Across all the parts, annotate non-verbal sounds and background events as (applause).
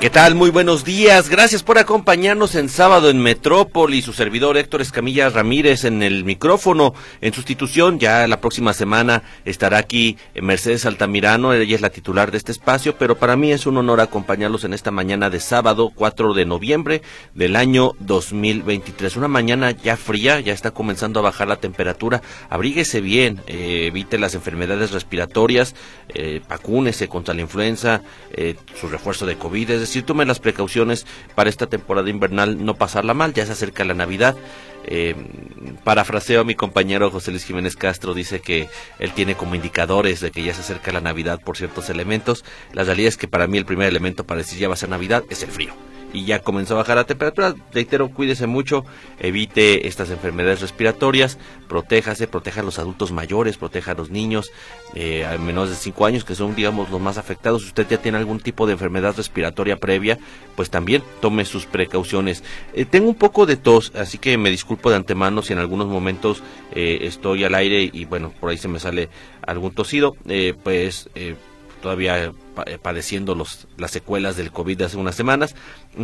¿Qué tal? Muy buenos días. Gracias por acompañarnos en sábado en Metrópoli. Su servidor Héctor Escamilla Ramírez en el micrófono. En sustitución, ya la próxima semana estará aquí Mercedes Altamirano. Ella es la titular de este espacio, pero para mí es un honor acompañarlos en esta mañana de sábado 4 de noviembre del año 2023. Una mañana ya fría, ya está comenzando a bajar la temperatura. Abríguese bien, eh, evite las enfermedades respiratorias, eh, vacúnese contra la influenza, eh, su refuerzo de COVID. Es decir, tome las precauciones para esta temporada invernal, no pasarla mal, ya se acerca la Navidad. Eh, parafraseo a mi compañero José Luis Jiménez Castro, dice que él tiene como indicadores de que ya se acerca la Navidad por ciertos elementos. La realidad es que para mí el primer elemento para decir ya va a ser Navidad es el frío y ya comenzó a bajar la temperatura. Reitero, cuídese mucho, evite estas enfermedades respiratorias, protéjase, proteja a los adultos mayores, proteja a los niños eh, a menos de 5 años, que son, digamos, los más afectados. Si usted ya tiene algún tipo de enfermedad respiratoria previa, pues también tome sus precauciones. Eh, tengo un poco de tos, así que me disculpo de antemano si en algunos momentos eh, estoy al aire y, bueno, por ahí se me sale algún tosido, pues todavía eh, padeciendo los, las secuelas del COVID de hace unas semanas,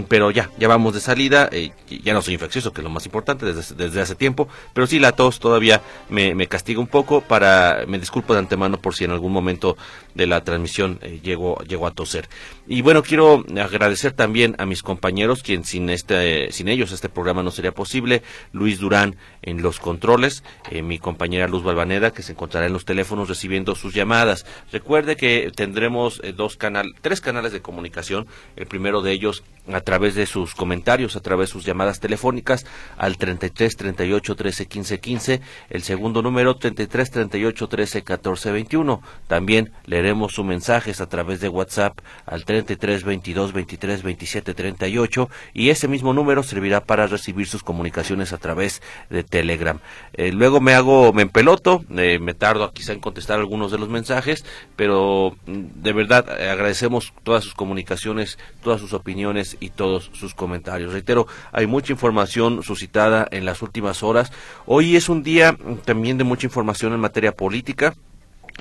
pero ya, ya vamos de salida, eh, ya no soy infeccioso, que es lo más importante desde, desde hace tiempo, pero sí la tos todavía me, me, castiga un poco, para, me disculpo de antemano por si en algún momento de la transmisión eh, llego, a toser. Y bueno, quiero agradecer también a mis compañeros, quien sin, este, sin ellos este programa no sería posible, Luis Durán en los controles, mi compañera Luz Balvaneda, que se encontrará en los teléfonos recibiendo sus llamadas. Recuerde que tendremos dos canal, tres canales de comunicación. El primero de ellos a través de sus comentarios, a través de sus llamadas telefónicas al 33 38 13 15 15. El segundo número 33 38 13 14 21. También leeremos sus mensajes a través de WhatsApp al 33 22 23 27 38 y ese mismo número servirá para recibir sus comunicaciones a través de Telegram. Eh, luego me hago, me empeloto, eh, me tardo quizá en contestar algunos de los mensajes, pero mm, de verdad eh, agradecemos todas sus comunicaciones, todas sus opiniones y todos sus comentarios. Reitero, hay mucha información suscitada en las últimas horas. Hoy es un día mm, también de mucha información en materia política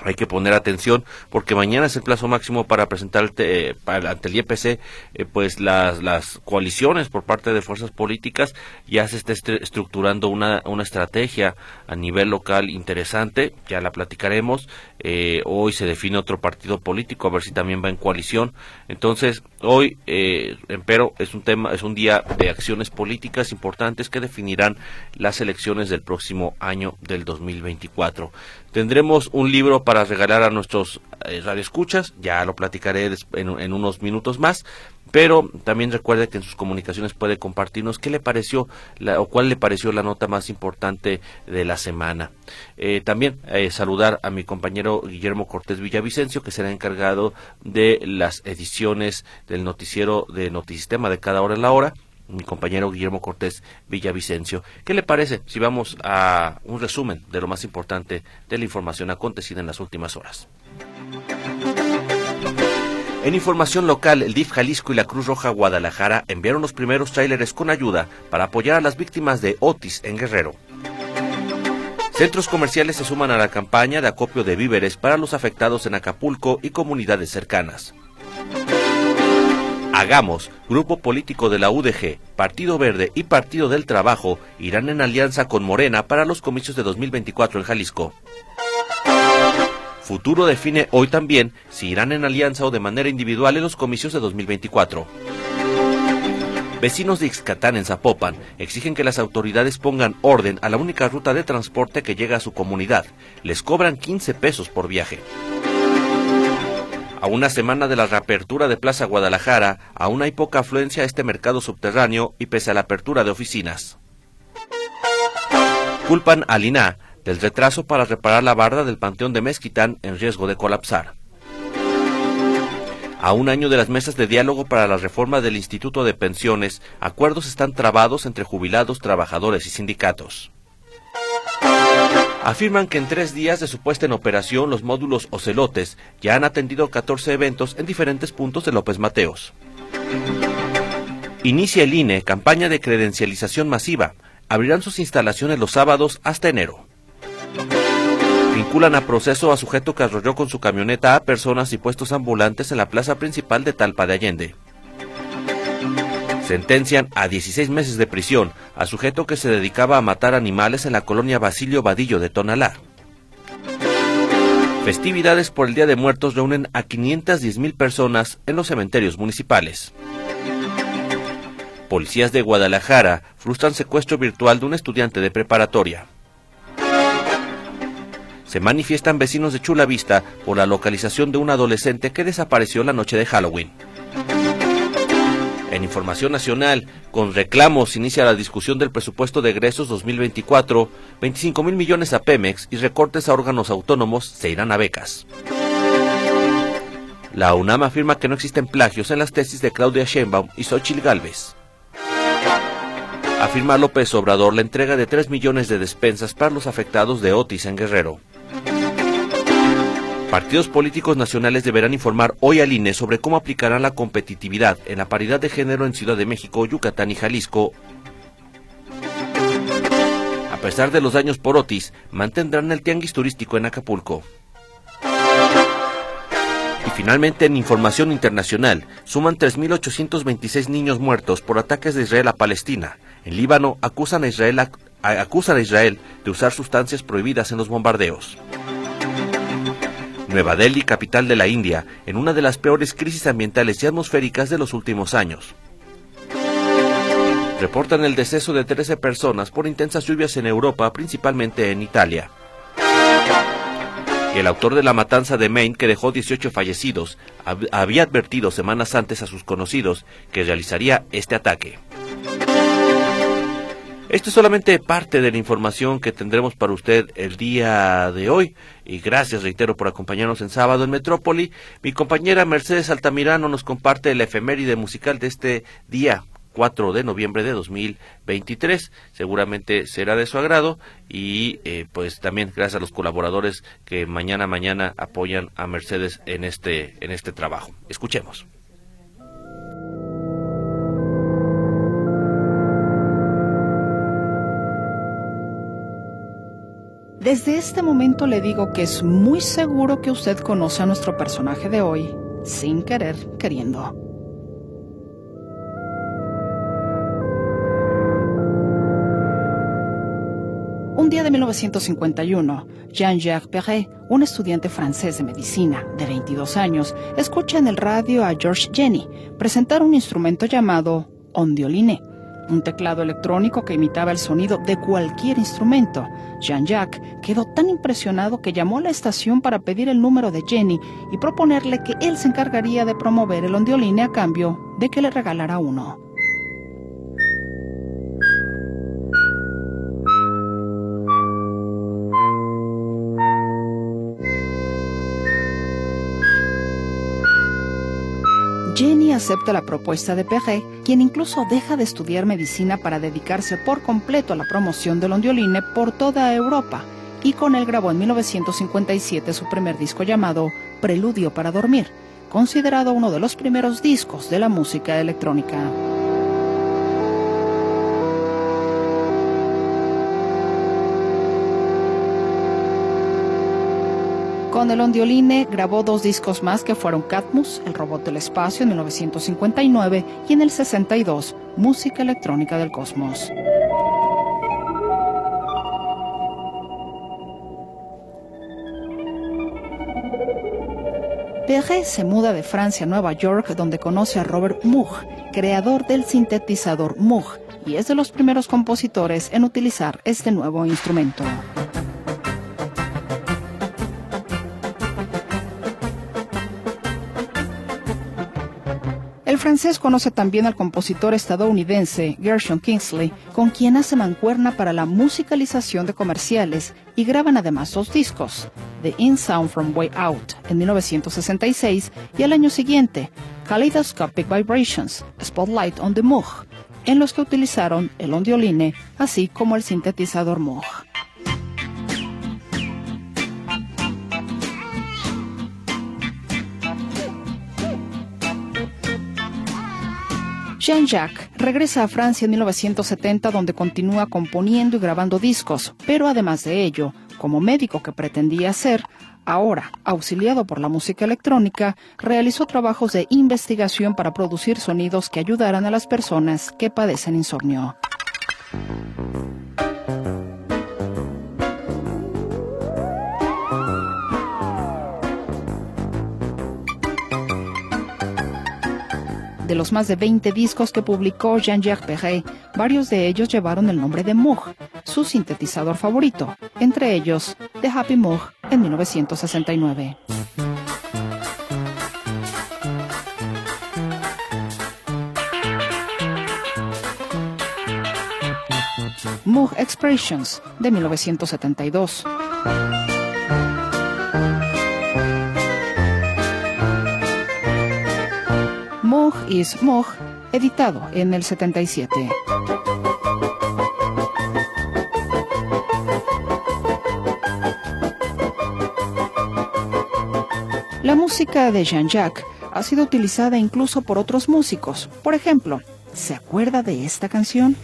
hay que poner atención porque mañana es el plazo máximo para presentar eh, ante el IEPC eh, pues las, las coaliciones por parte de fuerzas políticas. Ya se está estructurando una, una estrategia a nivel local interesante ya la platicaremos eh, hoy se define otro partido político a ver si también va en coalición. Entonces hoy pero es un tema es un día de acciones políticas importantes que definirán las elecciones del próximo año del 2024 tendremos un libro para regalar a nuestros eh, radioescuchas, ya lo platicaré en, unos minutos más, pero también recuerde que en sus comunicaciones puede compartirnos qué le pareció o cuál le pareció la nota más importante de la semana. Eh, también eh, saludar a mi compañero Guillermo Cortés Villavicencio, que será encargado de las ediciones del noticiero de Notisistema de cada hora en la hora mi compañero Guillermo Cortés Villavicencio. ¿Qué le parece si vamos a un resumen de lo más importante de la información acontecida en las últimas horas? En información local, el DIF Jalisco y la Cruz Roja Guadalajara enviaron los primeros tráileres con ayuda para apoyar a las víctimas de Otis en Guerrero. Centros comerciales se suman a la campaña de acopio de víveres para los afectados en Acapulco y comunidades cercanas. Hagamos, grupo político de la UDG, Partido Verde y Partido del Trabajo irán en alianza con Morena para los comicios de 2024 en Jalisco. Futuro define hoy también si irán en alianza o de manera individual en los comicios de 2024. Vecinos de Ixcatán en Zapopan exigen que las autoridades pongan orden a la única ruta de transporte que llega a su comunidad. Les cobran 15 pesos por viaje. A una semana de la reapertura de Plaza Guadalajara, aún hay poca afluencia a este mercado subterráneo y pese a la apertura de oficinas. Culpan al INA del retraso para reparar la barda del Panteón de Mezquitán en riesgo de colapsar. A un año de las mesas de diálogo para la reforma del Instituto de Pensiones, acuerdos están trabados entre jubilados, trabajadores y sindicatos. Afirman que en tres días de su puesta en operación los módulos Ocelotes ya han atendido 14 eventos en diferentes puntos de López Mateos. Inicia el INE campaña de credencialización masiva. Abrirán sus instalaciones los sábados hasta enero. Vinculan a proceso a sujeto que arrolló con su camioneta a personas y puestos ambulantes en la plaza principal de Talpa de Allende. Sentencian a 16 meses de prisión a sujeto que se dedicaba a matar animales en la colonia Basilio Vadillo de Tonalá. Festividades por el Día de Muertos reúnen a 510 mil personas en los cementerios municipales. Policías de Guadalajara frustran secuestro virtual de un estudiante de preparatoria se manifiestan vecinos de Chula Vista por la localización de un adolescente que desapareció la noche de Halloween. En información nacional, con reclamos inicia la discusión del presupuesto de egresos 2024, 25 mil millones a Pemex y recortes a órganos autónomos se irán a becas. La UNAM afirma que no existen plagios en las tesis de Claudia Sheinbaum y Xochitl Galvez. Afirma López Obrador la entrega de 3 millones de despensas para los afectados de Otis en Guerrero. Partidos políticos nacionales deberán informar hoy al INE sobre cómo aplicarán la competitividad en la paridad de género en Ciudad de México, Yucatán y Jalisco. A pesar de los daños por Otis, mantendrán el tianguis turístico en Acapulco. Y finalmente, en información internacional, suman 3.826 niños muertos por ataques de Israel a Palestina. En Líbano acusan a Israel, acusan a Israel de usar sustancias prohibidas en los bombardeos. Nueva Delhi, capital de la India, en una de las peores crisis ambientales y atmosféricas de los últimos años. Reportan el deceso de 13 personas por intensas lluvias en Europa, principalmente en Italia. El autor de la matanza de Maine, que dejó 18 fallecidos, había advertido semanas antes a sus conocidos que realizaría este ataque. Esto es solamente parte de la información que tendremos para usted el día de hoy. Y gracias, reitero, por acompañarnos en sábado en Metrópoli. Mi compañera Mercedes Altamirano nos comparte el efeméride musical de este día 4 de noviembre de 2023. Seguramente será de su agrado y eh, pues también gracias a los colaboradores que mañana mañana apoyan a Mercedes en este en este trabajo. Escuchemos. Desde este momento le digo que es muy seguro que usted conoce a nuestro personaje de hoy, sin querer, queriendo. Un día de 1951, Jean-Jacques Perret, un estudiante francés de medicina de 22 años, escucha en el radio a George Jenny presentar un instrumento llamado ondioline un teclado electrónico que imitaba el sonido de cualquier instrumento. Jean-Jacques quedó tan impresionado que llamó a la estación para pedir el número de Jenny y proponerle que él se encargaría de promover el ondioline a cambio de que le regalara uno. Acepta la propuesta de Perret, quien incluso deja de estudiar medicina para dedicarse por completo a la promoción del ondioline por toda Europa, y con él grabó en 1957 su primer disco llamado Preludio para Dormir, considerado uno de los primeros discos de la música electrónica. Con el Ondioline grabó dos discos más que fueron Catmus, El Robot del Espacio en 1959 y en el 62, Música Electrónica del Cosmos. Perret se muda de Francia a Nueva York donde conoce a Robert Moog, creador del sintetizador Moog, y es de los primeros compositores en utilizar este nuevo instrumento. Francés conoce también al compositor estadounidense Gershon Kingsley, con quien hace mancuerna para la musicalización de comerciales y graban además dos discos, The In Sound from Way Out en 1966 y al año siguiente, Kaleidoscopic Vibrations, Spotlight on the Moog, en los que utilizaron el ondioline así como el sintetizador Moog. Jean-Jacques regresa a Francia en 1970 donde continúa componiendo y grabando discos, pero además de ello, como médico que pretendía ser, ahora auxiliado por la música electrónica, realizó trabajos de investigación para producir sonidos que ayudaran a las personas que padecen insomnio. De los más de 20 discos que publicó Jean-Jacques Perret, varios de ellos llevaron el nombre de Moog, su sintetizador favorito, entre ellos The Happy Moog en 1969. Moog Expressions de 1972. Is Moog, editado en el 77. La música de Jean-Jacques ha sido utilizada incluso por otros músicos. Por ejemplo, ¿se acuerda de esta canción?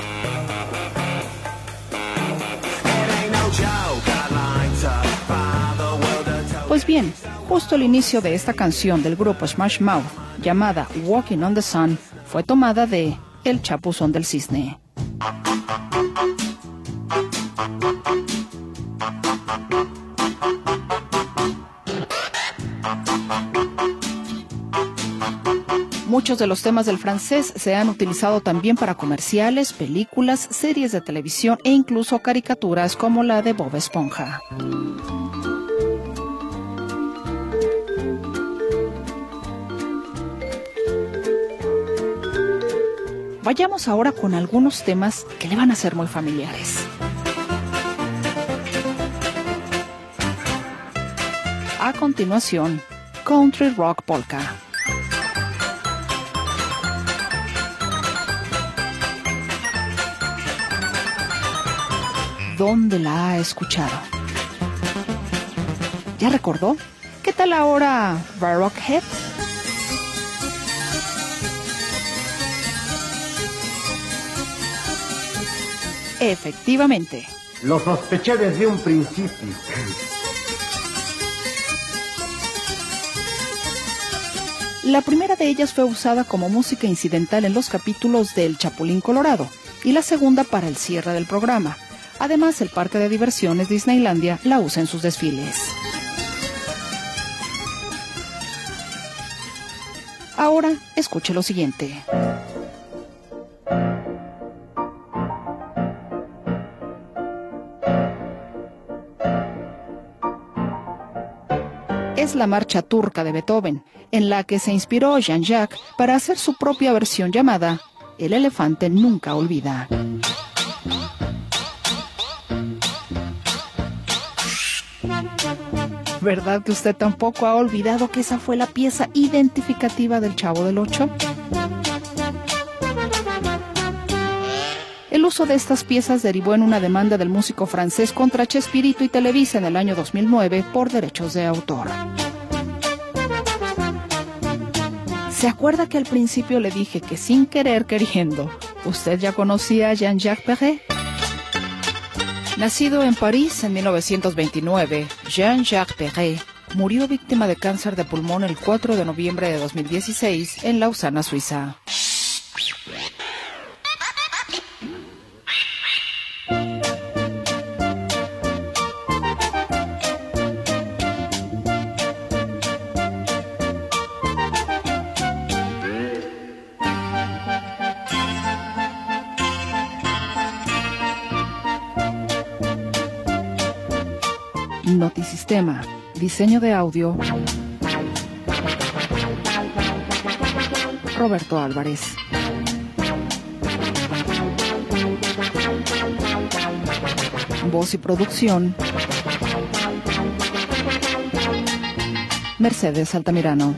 Pues bien, justo el inicio de esta canción del grupo Smash Mouth, llamada Walking on the Sun, fue tomada de El Chapuzón del Cisne. Muchos de los temas del francés se han utilizado también para comerciales, películas, series de televisión e incluso caricaturas como la de Bob Esponja. Vayamos ahora con algunos temas que le van a ser muy familiares. A continuación, Country Rock Polka. ¿Dónde la ha escuchado? ¿Ya recordó? ¿Qué tal ahora Baroque Head? Efectivamente. Lo sospeché desde un principio. La primera de ellas fue usada como música incidental en los capítulos del Chapulín Colorado y la segunda para el cierre del programa. Además, el parque de diversiones Disneylandia la usa en sus desfiles. Ahora, escuche lo siguiente. La marcha turca de Beethoven, en la que se inspiró Jean-Jacques para hacer su propia versión llamada El elefante nunca olvida. ¿Verdad que usted tampoco ha olvidado que esa fue la pieza identificativa del Chavo del Ocho? El uso de estas piezas derivó en una demanda del músico francés contra Chespirito y Televisa en el año 2009 por derechos de autor. ¿Se acuerda que al principio le dije que sin querer queriendo, usted ya conocía a Jean-Jacques Perret? Nacido en París en 1929, Jean-Jacques Perret murió víctima de cáncer de pulmón el 4 de noviembre de 2016 en Lausana, Suiza. Notisistema. Diseño de audio. Roberto Álvarez. Voz y producción. Mercedes Altamirano.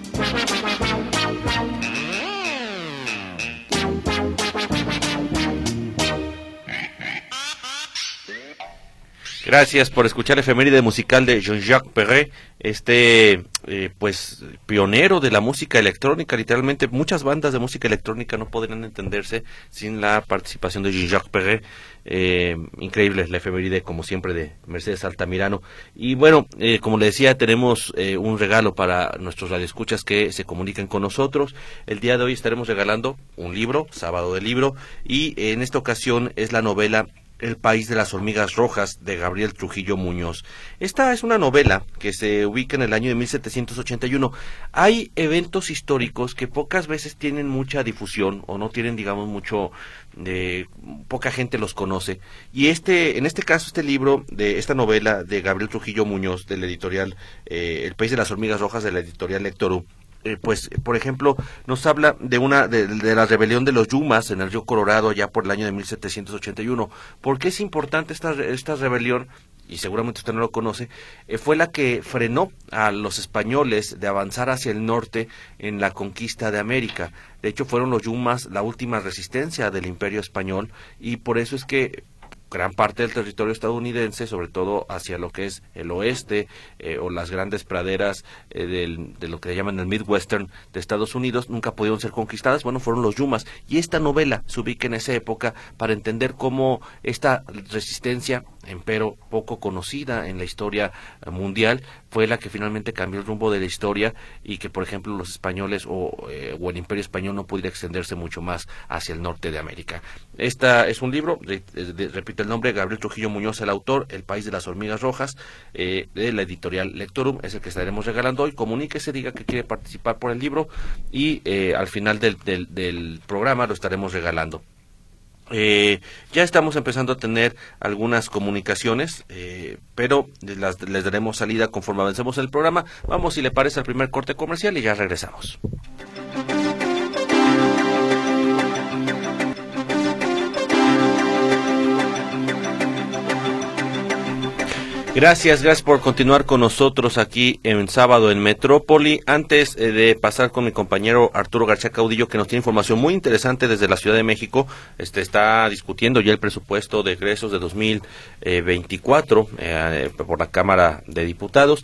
Gracias por escuchar efeméride musical de Jean-Jacques Perret, este eh, pues pionero de la música electrónica. Literalmente muchas bandas de música electrónica no podrían entenderse sin la participación de Jean-Jacques Perret. Eh, increíble la efeméride, como siempre, de Mercedes Altamirano. Y bueno, eh, como le decía, tenemos eh, un regalo para nuestros radioescuchas que se comunican con nosotros. El día de hoy estaremos regalando un libro, sábado de libro, y en esta ocasión es la novela el país de las hormigas rojas de Gabriel Trujillo Muñoz. Esta es una novela que se ubica en el año de 1781. Hay eventos históricos que pocas veces tienen mucha difusión o no tienen, digamos, mucho de poca gente los conoce y este en este caso este libro de esta novela de Gabriel Trujillo Muñoz del editorial eh, El país de las hormigas rojas de la editorial Lectoru eh, pues, por ejemplo, nos habla de una de, la rebelión de los Yumas en el río Colorado ya por el año de 1781. ¿Por qué es importante esta, esta rebelión? Y seguramente usted no lo conoce, eh, fue la que frenó a los españoles de avanzar hacia el norte en la conquista de América. De hecho, fueron los Yumas la última resistencia del imperio español y por eso es que gran parte del territorio estadounidense, sobre todo hacia lo que es el oeste eh, o las grandes praderas eh, del, de lo que llaman el Midwestern de Estados Unidos, nunca pudieron ser conquistadas. Bueno, fueron los Yumas. Y esta novela se ubica en esa época para entender cómo esta resistencia, empero poco conocida en la historia mundial, fue la que finalmente cambió el rumbo de la historia y que, por ejemplo, los españoles o, eh, o el imperio español no pudiera extenderse mucho más hacia el norte de América. Esta es un libro, repito el nombre, Gabriel Trujillo Muñoz, el autor, El País de las Hormigas Rojas, eh, de la editorial Lectorum, es el que estaremos regalando hoy. Comuníquese, diga que quiere participar por el libro y eh, al final del, del, programa lo estaremos regalando. Eh, ya estamos empezando a tener algunas comunicaciones, pero las, les daremos salida conforme avancemos en el programa. Vamos, si le parece, al primer corte comercial y ya regresamos. Gracias, gracias por continuar con nosotros aquí en sábado en Metrópoli. Antes eh, de pasar con mi compañero Arturo García Caudillo, que nos tiene información muy interesante desde la Ciudad de México, este está discutiendo ya el presupuesto de egresos de 2024 eh, eh, por la Cámara de Diputados.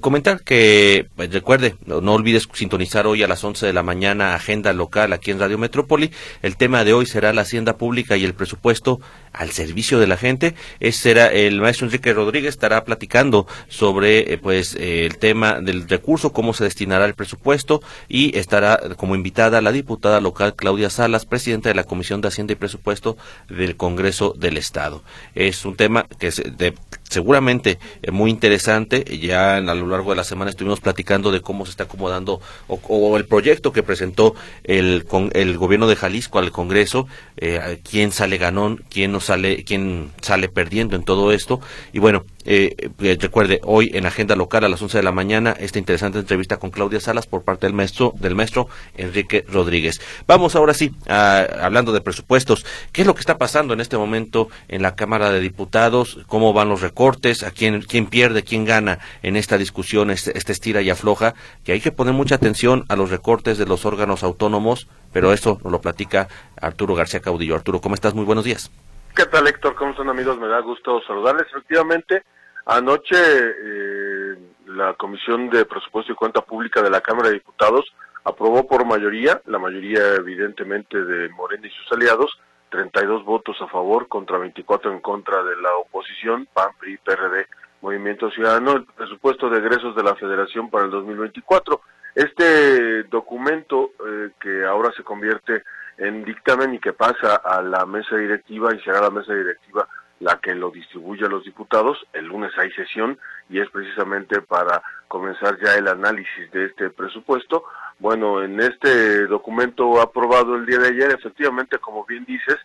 comentar que, pues, recuerde, no, no, olvides sintonizar hoy a las 11 de la mañana agenda local aquí en Radio Metrópoli. El tema de hoy será la hacienda pública y el presupuesto al servicio de la gente. Ese será el maestro Enrique Rodríguez estará platicando sobre eh, pues eh, el tema del recurso, cómo se destinará el presupuesto y estará como invitada la diputada local Claudia Salas, presidenta de la Comisión de Hacienda y Presupuesto del Congreso del Estado. Es un tema que es de seguramente eh, muy interesante. Ya a lo largo de la semana estuvimos platicando de cómo se está acomodando o, el proyecto que presentó el, con, el gobierno de Jalisco al Congreso, eh, quién sale ganón, quién no sale, quién sale perdiendo en todo esto. Y bueno, eh, eh, recuerde, hoy en agenda local a las 11 de la mañana, esta interesante entrevista con Claudia Salas por parte del maestro, del maestro Enrique Rodríguez. Vamos ahora sí, hablando de presupuestos, ¿qué es lo que está pasando en este momento en la Cámara de Diputados? ¿Cómo van los recortes? ¿A quién, quién pierde, quién gana en esta discusión, este, este estira y afloja? Que hay que poner mucha atención a los recortes de los órganos autónomos, pero nos lo platica Arturo García Caudillo. Arturo, ¿cómo estás? Muy buenos días. ¿Qué tal, Héctor? ¿Cómo están, amigos? Me da gusto saludarles. Efectivamente, anoche eh, la Comisión de Presupuesto y Cuenta Pública de la Cámara de Diputados aprobó por mayoría, la mayoría evidentemente de Morena y sus aliados, 32 votos a favor contra 24 en contra de la oposición, PAN, PRI, PRD, Movimiento Ciudadano, el presupuesto de egresos de la Federación para el 2024. Este documento eh, que ahora se convierte en dictamen y que pasa a la mesa directiva y será la mesa directiva la que lo distribuye a los diputados. El lunes hay sesión y es precisamente para comenzar ya el análisis de este presupuesto. Bueno, en este documento aprobado el día de ayer, efectivamente, como bien dices,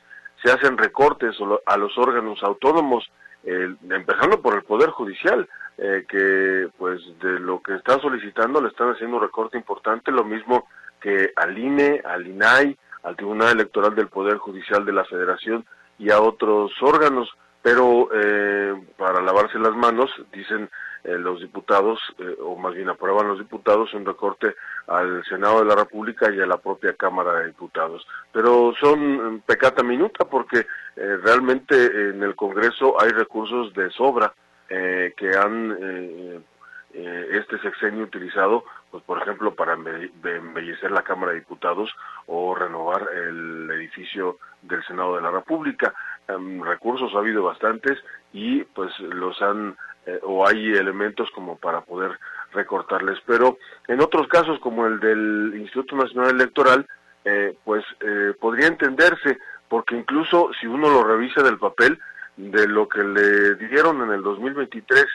se hacen recortes a los órganos autónomos, empezando por el Poder Judicial, eh, que pues de lo que está solicitando le están haciendo un recorte importante, lo mismo que al INE, al INAI, al Tribunal Electoral del Poder Judicial de la Federación y a otros órganos. pero para lavarse las manos, dicen los diputados, o más bien aprueban los diputados, un recorte al Senado de la República y a la propia Cámara de Diputados. Pero son pecata minuta porque realmente en el Congreso hay recursos de sobra que han eh, este sexenio utilizado, pues por ejemplo, para embellecer la Cámara de Diputados o renovar el edificio del Senado de la República. Em, recursos ha habido bastantes y pues los han, eh, o hay elementos como para poder recortarles. Pero en otros casos, como el del Instituto Nacional Electoral, eh, pues podría entenderse, porque incluso si uno lo revisa del papel, de lo que le dieron en el 2023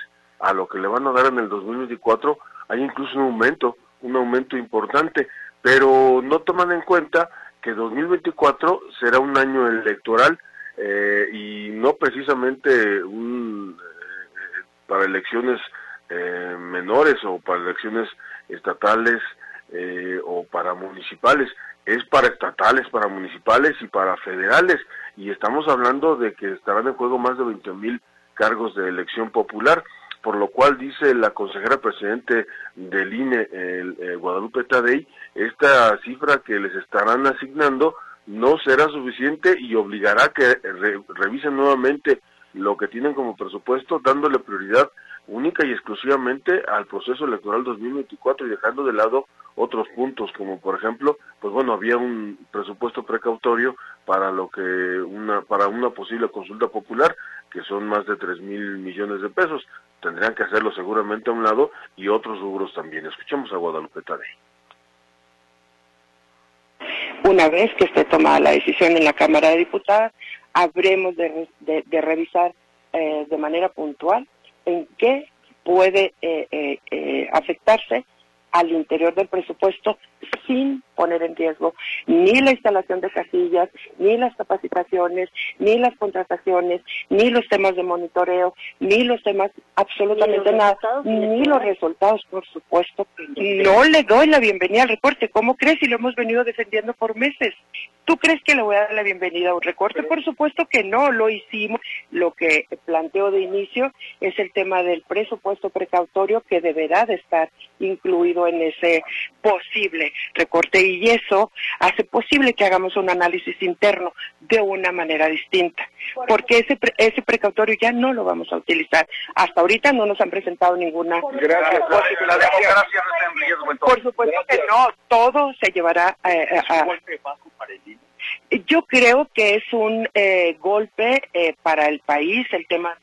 a lo que le van a dar en el 2024, hay incluso un aumento, un aumento importante, pero no toman en cuenta que 2024 será un año electoral eh, y no precisamente un, eh, para elecciones eh, menores o para elecciones estatales o para municipales, es para estatales, para municipales y para federales. Y estamos hablando de que estarán en juego más de 20 mil cargos de elección popular por lo cual dice la consejera presidente del INE, el, Guadalupe Tadei, esta cifra que les estarán asignando no será suficiente y obligará a que revisen nuevamente lo que tienen como presupuesto, dándole prioridad única y exclusivamente al proceso electoral 2024 y dejando de lado otros puntos como por ejemplo pues bueno había un presupuesto precautorio para lo que una para una posible consulta popular que son más de tres mil millones de pesos. Tendrían que hacerlo seguramente a un lado y otros rubros también. Escuchemos a Guadalupe Tadei. Una vez que esté tomada la decisión en la Cámara de Diputados habremos de, de, revisar eh, de manera puntual en qué puede eh, eh, eh, afectarse al interior del presupuesto sin poner en riesgo ni la instalación de casillas, ni las capacitaciones, ni las contrataciones, ni los temas de monitoreo, ni los temas absolutamente nada, ni los resultados, por supuesto. No le doy la bienvenida al recorte. ¿Cómo crees si lo hemos venido defendiendo por meses? ¿Tú crees que le voy a dar la bienvenida a un recorte? Por supuesto que no, lo hicimos. Lo que planteo de inicio es el tema del presupuesto precautorio que deberá de estar incluido en ese posible recorte y eso hace posible que hagamos un análisis interno de una manera distinta, porque ese ese precautorio ya no lo vamos a utilizar. Hasta ahorita no nos han presentado ninguna. Gracias. La democracia no está en riesgo. Por supuesto que no, todo se llevará eh, eh, a, yo creo que es un eh, golpe para el país el tema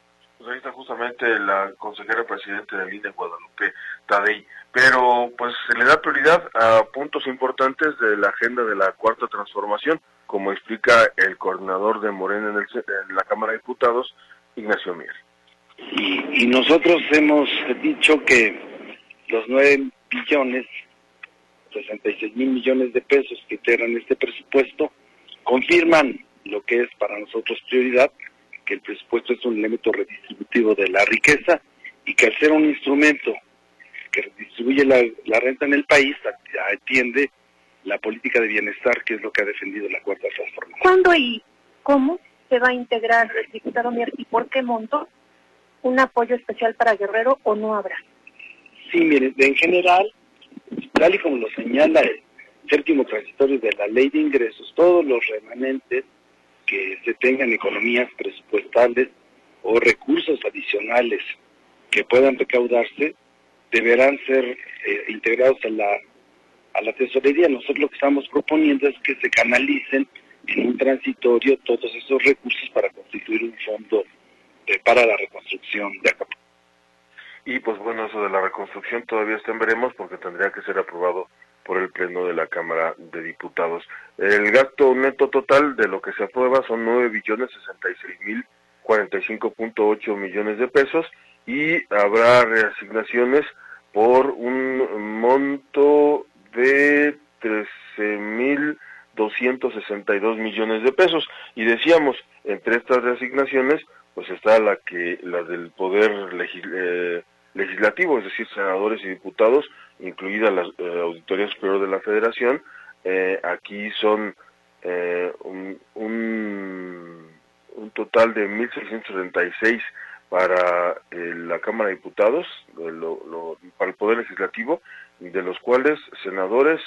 está justamente la consejera presidente del INE, Guadalupe Tadei. Pero pues se le da prioridad a puntos importantes de la agenda de la cuarta transformación, como explica el coordinador de Morena en, la Cámara de Diputados, Ignacio Mier. Y, y nosotros hemos dicho que los nueve billones, 66 mil millones de pesos que integran este presupuesto, confirman lo que es para nosotros prioridad, que el presupuesto es un elemento redistributivo de la riqueza y que al ser un instrumento que redistribuye la, renta en el país, atiende la política de bienestar, que es lo que ha defendido la Cuarta Transformación. ¿Cuándo y cómo se va a integrar, diputado Mier, y por qué monto un apoyo especial para Guerrero o no habrá? Sí, miren, en general, tal y como lo señala el séptimo transitorio de la ley de ingresos, todos los remanentes que se tengan economías presupuestales o recursos adicionales que puedan recaudarse deberán ser eh, integrados a la, a la tesorería. Nosotros lo que estamos proponiendo es que se canalicen en un transitorio todos esos recursos para constituir un fondo para la reconstrucción de Acapulco. Y pues bueno, eso de la reconstrucción todavía está en veremos porque tendría que ser aprobado por el Pleno de la Cámara de Diputados. El gasto neto total de lo que se aprueba son 9 billones 66 mil 45.8 millones de pesos y habrá reasignaciones por un monto de 13 mil 262 millones de pesos y decíamos entre estas reasignaciones pues está la que la del poder eh, legislativo es decir senadores y diputados incluida la eh, Auditoría Superior de la Federación. Eh, aquí son eh, un, un total de 1.636 para eh, la Cámara de Diputados, para el Poder Legislativo, de los cuales senadores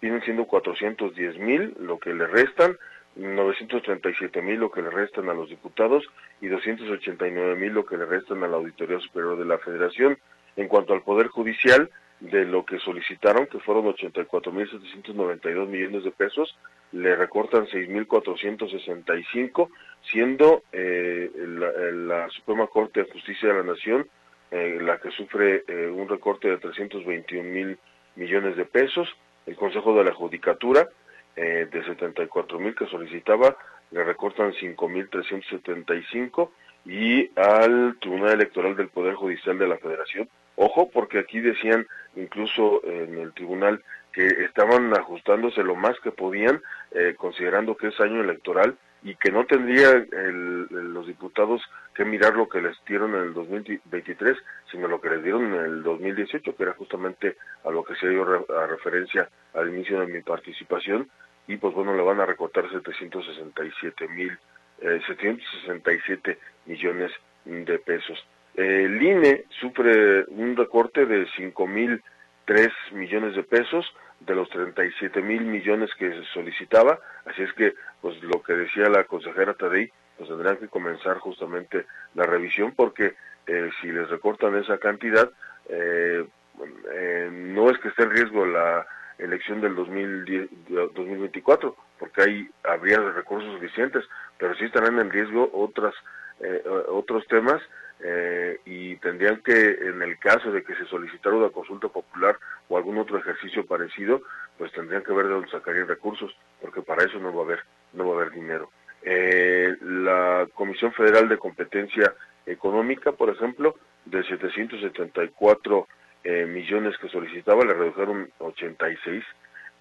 vienen siendo 410 mil, lo que le restan, 937 mil lo que le restan a los diputados y 289 mil lo que le restan a la Auditoría Superior de la Federación. En cuanto al Poder Judicial, de lo que solicitaron, que fueron 84.792 millones de pesos, le recortan 6.465, siendo eh, la, Suprema Corte de Justicia de la Nación eh, la que sufre eh, un recorte de 321 mil millones de pesos, el Consejo de la Judicatura de 74 mil que solicitaba le recortan 5.375 y al Tribunal Electoral del Poder Judicial de la Federación. Ojo, porque aquí decían incluso en el tribunal que estaban ajustándose lo más que podían, eh, considerando que es año electoral y que no tendrían los diputados que mirar lo que les dieron en el 2023, sino lo que les dieron en el 2018, que era justamente a lo que se dio a referencia al inicio de mi participación, y pues bueno, le van a recortar 767 mil, eh, 767 millones de pesos. El INE sufre un recorte de 5.003 millones de pesos de los 37 mil millones que se solicitaba, así es que, pues lo que decía la consejera Tadei, pues tendrán que comenzar justamente la revisión porque eh, si les recortan esa cantidad, eh, eh, no es que esté en riesgo la elección del 2024, porque ahí habría recursos suficientes, pero sí estarán en riesgo otras otros temas eh, y tendrían que, en el caso de que se solicitara una consulta popular o algún otro ejercicio parecido, pues tendrían que ver de dónde sacarían recursos, porque para eso no va a haber, no va a haber dinero. Eh, la Comisión Federal de Competencia Económica, por ejemplo, de 774 eh, millones que solicitaba, le redujeron 86.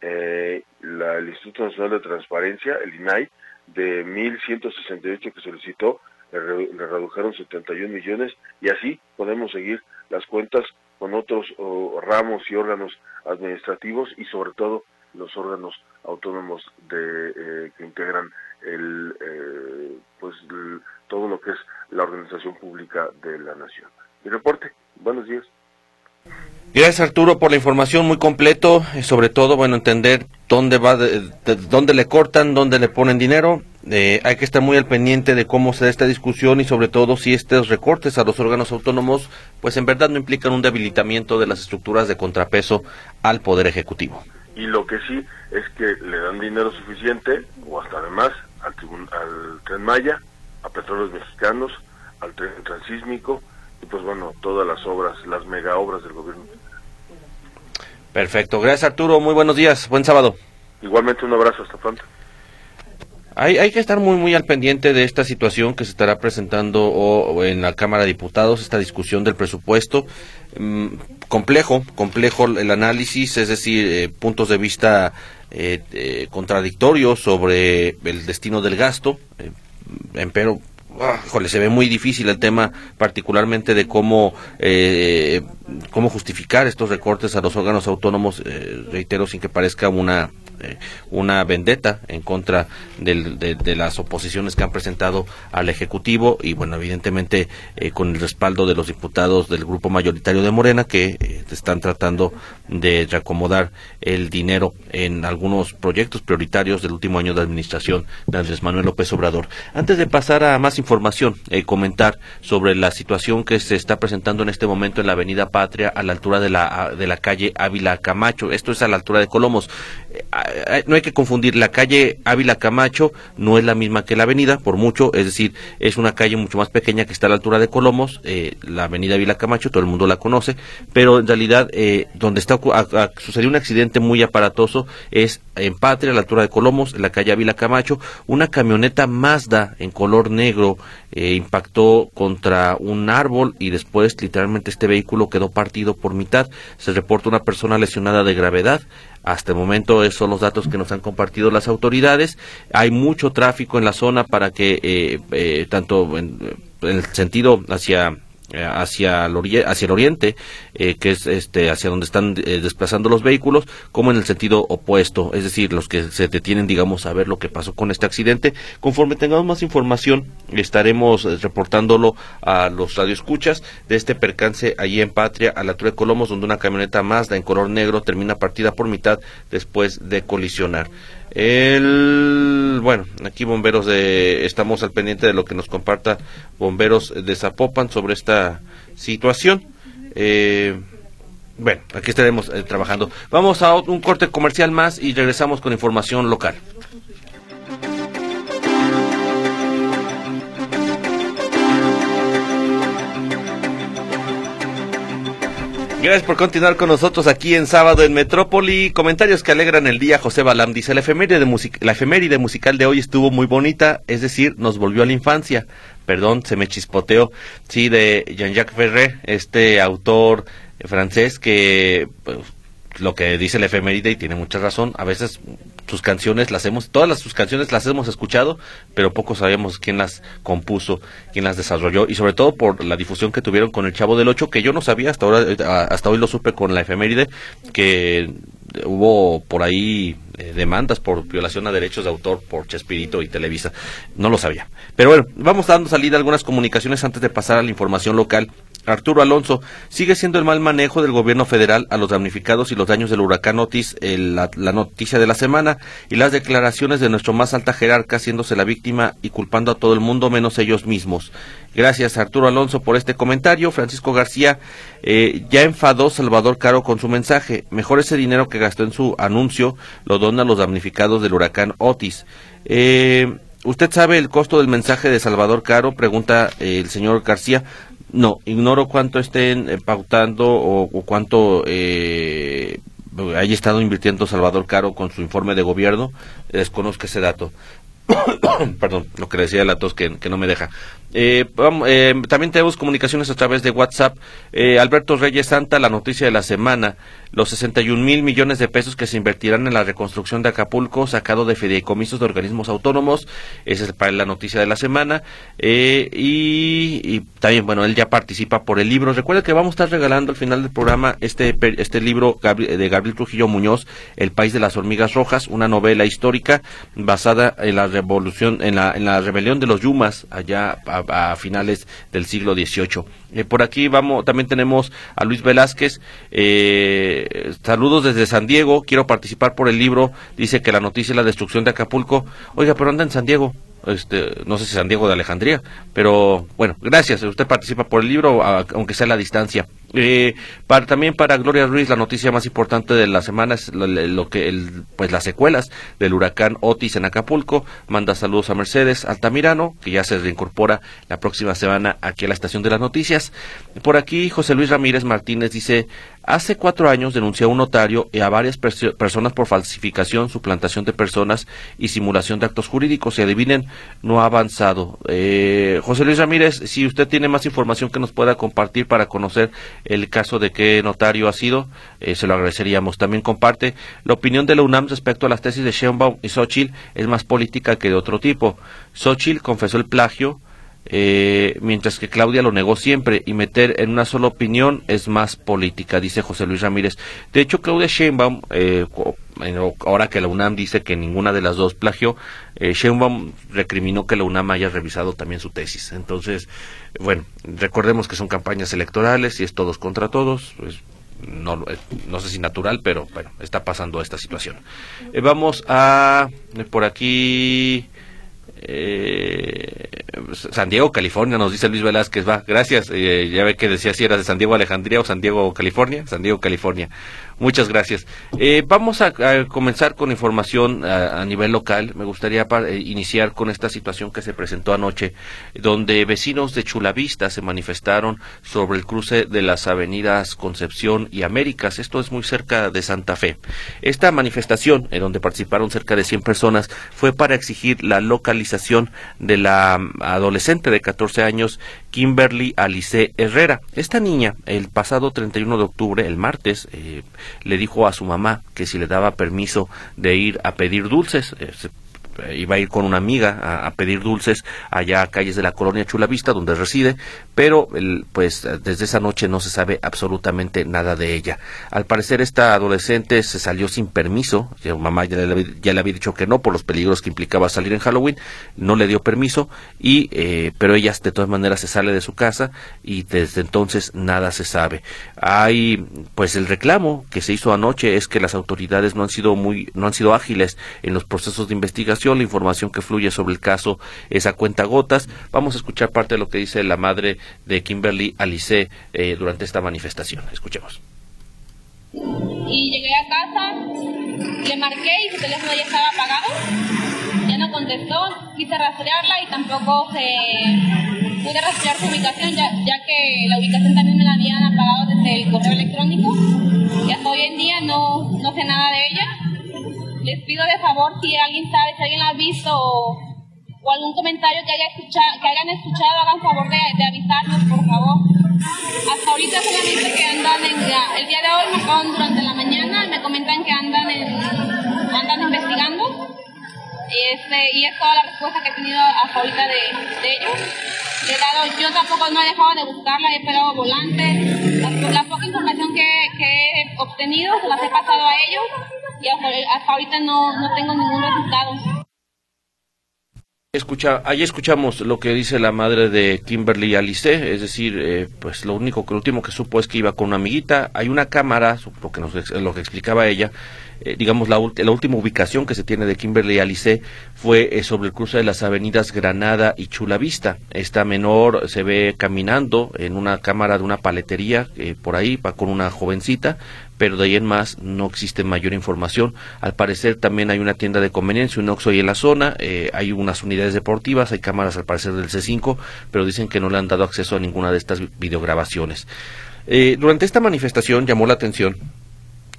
Eh, la, el Instituto Nacional de Transparencia, el INAI, de 1.168 que solicitó, le, redujeron 71 millones y así podemos seguir las cuentas con otros ramos y órganos administrativos y sobre todo los órganos autónomos de, eh, que integran el, eh, pues todo lo que es la organización pública de la nación. Mi reporte, buenos días. Gracias Arturo por la información muy completo, sobre todo, bueno, entender dónde va, dónde le cortan, dónde le ponen dinero. Eh, hay que estar muy al pendiente de cómo se da esta discusión y sobre todo si estos recortes a los órganos autónomos, pues en verdad no implican un debilitamiento de las estructuras de contrapeso al poder ejecutivo. Y lo que sí es que le dan dinero suficiente o hasta además al, al tren Maya, a petróleos mexicanos, al tren transísmico y pues bueno, todas las obras, las mega obras del gobierno. Perfecto, gracias Arturo, muy buenos días, buen sábado. Igualmente un abrazo, hasta pronto. Hay, hay que estar muy muy al pendiente de esta situación que se estará presentando en la Cámara de Diputados, esta discusión del presupuesto. Mm, complejo, complejo el análisis, es decir, eh, puntos de vista eh, eh, contradictorios sobre el destino del gasto, pero Ah, se ve muy difícil el tema, particularmente de cómo, eh, cómo justificar estos recortes a los órganos autónomos, eh, reitero, sin que parezca una eh, una vendetta en contra de, las oposiciones que han presentado al Ejecutivo y, bueno, evidentemente eh, con el respaldo de los diputados del grupo mayoritario de Morena que eh, están tratando de reacomodar el dinero en algunos proyectos prioritarios del último año de administración de Andrés Manuel López Obrador. Antes de pasar a más información, comentar sobre la situación que se está presentando en este momento en la Avenida Patria a la altura de la, de la calle Ávila Camacho. Esto es a la altura de Colomos no hay que confundir, la calle Ávila Camacho no es la misma que la avenida, por mucho, es decir, es una calle mucho más pequeña que está a la altura de Colomos, eh, la avenida Ávila Camacho, todo el mundo la conoce, pero en realidad eh, donde está sucedió un accidente muy aparatoso es en Patria, a la altura de Colomos, en la calle Ávila Camacho, una camioneta Mazda en color negro eh, impactó contra un árbol y después literalmente este vehículo quedó partido por mitad. Se reporta una persona lesionada de gravedad. Hasta el momento esos son los datos que nos han compartido las autoridades. Hay mucho tráfico en la zona para que eh, eh, tanto en, el sentido hacia hacia el, hacia el oriente, eh, que es este hacia donde están eh, desplazando los vehículos, como en el sentido opuesto, es decir, los que se detienen, digamos, a ver lo que pasó con este accidente. Conforme tengamos más información, estaremos reportándolo a los radioescuchas de este percance allí en Patria, a la altura de Colomos, donde una camioneta Mazda en color negro termina partida por mitad después de colisionar. El, bueno, aquí bomberos de, estamos al pendiente de lo que nos comparta bomberos de Zapopan sobre esta situación. Eh, bueno, aquí estaremos eh, trabajando. Vamos a un corte comercial más y regresamos con información local. Gracias por continuar con nosotros aquí en sábado en Metrópoli. Comentarios que alegran el día. José Balam dice, la efeméride, la efeméride musical de hoy estuvo muy bonita, es decir, nos volvió a la infancia. Perdón, se me chispoteó. Sí, de Jean-Jacques Ferré, este autor francés que pues, lo que dice la efeméride y tiene mucha razón. A veces sus canciones las hemos, todas las, sus canciones las hemos escuchado, pero poco sabemos quién las compuso, quién las desarrolló y sobre todo por la difusión que tuvieron con el Chavo del Ocho, que yo no sabía hasta ahora, eh, hasta hoy lo supe con la efeméride, que hubo por ahí eh, demandas por violación a derechos de autor por Chespirito y Televisa. No lo sabía. Pero bueno, vamos dando salida a algunas comunicaciones antes de pasar a la información local. Arturo Alonso, sigue siendo el mal manejo del gobierno federal a los damnificados y los daños del huracán Otis la, noticia de la semana y las declaraciones de nuestro más alta jerarca haciéndose la víctima y culpando a todo el mundo menos ellos mismos. Gracias Arturo Alonso por este comentario. Francisco García eh, ya enfadó Salvador Caro con su mensaje. Mejor ese dinero que gastó en su anuncio lo dona a los damnificados del huracán Otis. Eh, ¿Usted sabe el costo del mensaje de Salvador Caro? Pregunta eh, el señor García. No, ignoro cuánto estén eh, pautando o, cuánto eh, haya estado invirtiendo Salvador Caro con su informe de gobierno. Desconozco ese dato. (coughs) Perdón, lo que decía la tos que, no me deja. Eh, eh, también tenemos comunicaciones a través de WhatsApp. Eh, Alberto Reyes Santa, la noticia de la semana. Los 61 mil millones de pesos que se invertirán en la reconstrucción de Acapulco, sacado de fideicomisos de organismos autónomos. Esa es para la noticia de la semana. y, también, bueno, él ya participa por el libro. Recuerda que vamos a estar regalando al final del programa este, este libro de Gabriel Trujillo Muñoz, El País de las Hormigas Rojas, una novela histórica basada en la revolución, en la, en la rebelión de los Yumas allá a, finales del siglo XVIII. Eh, por aquí vamos, también tenemos a Luis Velázquez. Eh, saludos desde San Diego. Quiero participar por el libro. Dice que la noticia es la destrucción de Acapulco. Oiga, pero anda en San Diego. Este, no sé si San Diego de Alejandría, pero bueno, gracias. Usted participa por el libro, aunque sea a la distancia. Eh, para, también para Gloria Ruiz, la noticia más importante de la semana es lo, que, el, pues las secuelas del huracán Otis en Acapulco. Manda saludos a Mercedes Altamirano, que ya se reincorpora la próxima semana aquí a la estación de las noticias. Por aquí, José Luis Ramírez Martínez dice, Hace cuatro años denunció a un notario y a varias personas por falsificación, suplantación de personas y simulación de actos jurídicos. Y adivinen, no ha avanzado. Eh, José Luis Ramírez, si usted tiene más información que nos pueda compartir para conocer el caso de qué notario ha sido, eh, se lo agradeceríamos. También comparte la opinión de la UNAM respecto a las tesis de Sheinbaum y Xochitl es más política que de otro tipo. Xochitl confesó el plagio eh, mientras que Claudia lo negó siempre y meter en una sola opinión es más política, dice José Luis Ramírez. De hecho, Claudia Sheinbaum, eh, ahora que la UNAM dice que ninguna de las dos plagió, eh, recriminó que la UNAM haya revisado también su tesis. Entonces, bueno, recordemos que son campañas electorales y es todos contra todos. Pues, no, eh, no sé si natural, pero bueno, está pasando esta situación. vamos a por aquí eh, San Diego, California, nos dice Luis Velázquez, va, gracias, eh, ya ve que decía si era de San Diego, Alejandría o San Diego, California, San Diego, California. Muchas gracias. Eh, vamos a, comenzar con información a, nivel local. Me gustaría eh, iniciar con esta situación que se presentó anoche, donde vecinos de Chulavista se manifestaron sobre el cruce de las avenidas Concepción y Américas. Esto es muy cerca de Santa Fe. Esta manifestación, en donde participaron cerca de 100 personas, fue para exigir la localización de la mm, adolescente de 14 años, Kimberly Alice Herrera. Esta niña, el pasado 31 de octubre, el martes, eh, le dijo a su mamá que si le daba permiso de ir a pedir dulces, eh, iba a ir con una amiga a, pedir dulces allá a calles de la colonia Chulavista, donde reside, pero pues desde esa noche no se sabe absolutamente nada de ella. Al parecer esta adolescente se salió sin permiso, su mamá ya le, ya le, había dicho que no por los peligros que implicaba salir en Halloween, no le dio permiso, y eh, pero ella de todas maneras se sale de su casa y desde entonces nada se sabe. Hay pues el reclamo que se hizo anoche es que las autoridades no han sido muy no han sido ágiles en los procesos de investigación, la información que fluye sobre el caso es a cuenta gotas. Vamos a escuchar parte de lo que dice la madre de Kimberly Alice eh, durante esta manifestación. Escuchemos. Y llegué a casa, le marqué y su teléfono ya estaba apagado. Ya no contestó, quise rastrearla y tampoco se pude rastrear su ubicación, ya, ya que la ubicación también me la habían apagado desde el correo electrónico. Y hasta hoy en día no, no sé nada de ella. Les pido de favor si alguien sabe, si alguien la ha visto o o algún comentario que, haya escuchado, que hayan escuchado, hagan favor de, de avisarnos, por favor. Hasta ahorita solamente que andan en... el día de hoy me acaban durante la mañana me comentan que andan, en, andan investigando. Este, y es toda la respuesta que he tenido hasta ahorita de, de ellos. dado, yo tampoco no he dejado de buscarla, he pegado volantes. La, poca información que, que, he obtenido se las he pasado a ellos y hasta, ahorita no, no tengo ningún resultado. Escucha, ahí escuchamos lo que dice la madre de Kimberly Alice, es decir, eh, pues lo único que lo último que supo es que iba con una amiguita, hay una cámara, lo que, nos, lo que explicaba ella, eh, digamos la, la, última ubicación que se tiene de Kimberly Alice fue eh, sobre el cruce de las avenidas Granada y Chulavista. Esta menor se ve caminando en una cámara de una paletería por ahí, con una jovencita, pero de ahí en más no existe mayor información. Al parecer también hay una tienda de conveniencia, un Oxxo ahí en la zona, eh, hay unas unidades deportivas, hay cámaras al parecer del C5, pero dicen que no le han dado acceso a ninguna de estas videograbaciones. Eh, durante esta manifestación llamó la atención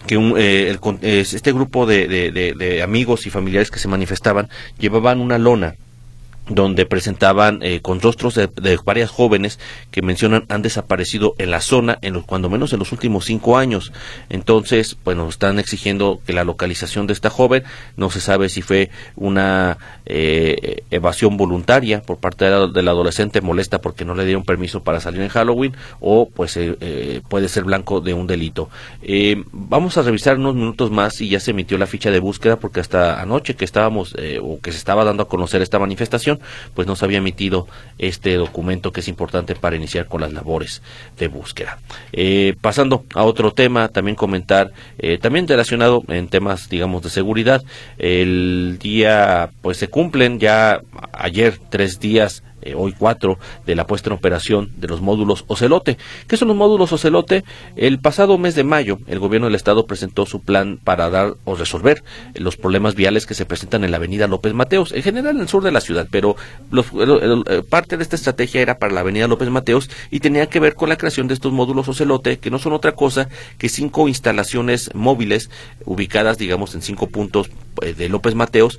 que eh, este grupo de amigos y familiares que se manifestaban llevaban una lona donde presentaban eh, con rostros de, varias jóvenes que mencionan han desaparecido en la zona en los cuando menos en los últimos cinco años. Entonces bueno están exigiendo que la localización de esta joven no se sabe si fue una eh, evasión voluntaria por parte de la, adolescente molesta porque no le dieron permiso para salir en Halloween o pues eh, puede ser blanco de un delito. Vamos a revisar unos minutos más y ya se emitió la ficha de búsqueda porque hasta anoche que estábamos o que se estaba dando a conocer esta manifestación pues no se había emitido este documento que es importante para iniciar con las labores de búsqueda. Eh, pasando a otro tema, también comentar, eh, también relacionado en temas, digamos, de seguridad, el día, pues se cumplen ya ayer tres días eh, hoy cuatro, de la puesta en operación de los módulos Ocelote. ¿Qué son los módulos Ocelote? El pasado mes de mayo, el gobierno del estado presentó su plan para dar o resolver los problemas viales que se presentan en la avenida López Mateos, en general en el sur de la ciudad, pero eh, parte de esta estrategia era para la avenida López Mateos y tenía que ver con la creación de estos módulos Ocelote, que no son otra cosa que cinco instalaciones móviles ubicadas, digamos, en cinco puntos eh, de López Mateos,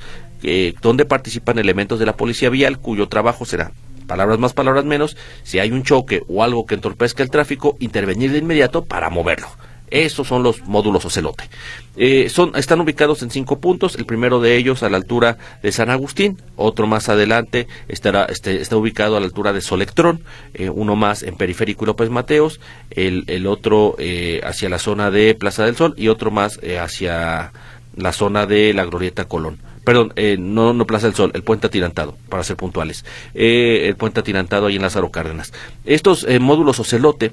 donde participan elementos de la policía vial cuyo trabajo será palabras más, palabras menos, si hay un choque o algo que entorpezca el tráfico, intervenir de inmediato para moverlo. Esos son los módulos Ocelote. Eh, son, están ubicados en cinco puntos, el primero de ellos a la altura de San Agustín, otro más adelante estará, este, está ubicado a la altura de Solectrón, eh, uno más en Periférico López Mateos, el, el otro eh, hacia la zona de Plaza del Sol y otro más hacia la zona de la Glorieta Colón perdón, eh, no, no Plaza del Sol, el puente atirantado, para ser puntuales, eh, el puente atirantado ahí en Lázaro Cárdenas. Estos eh, módulos ocelote,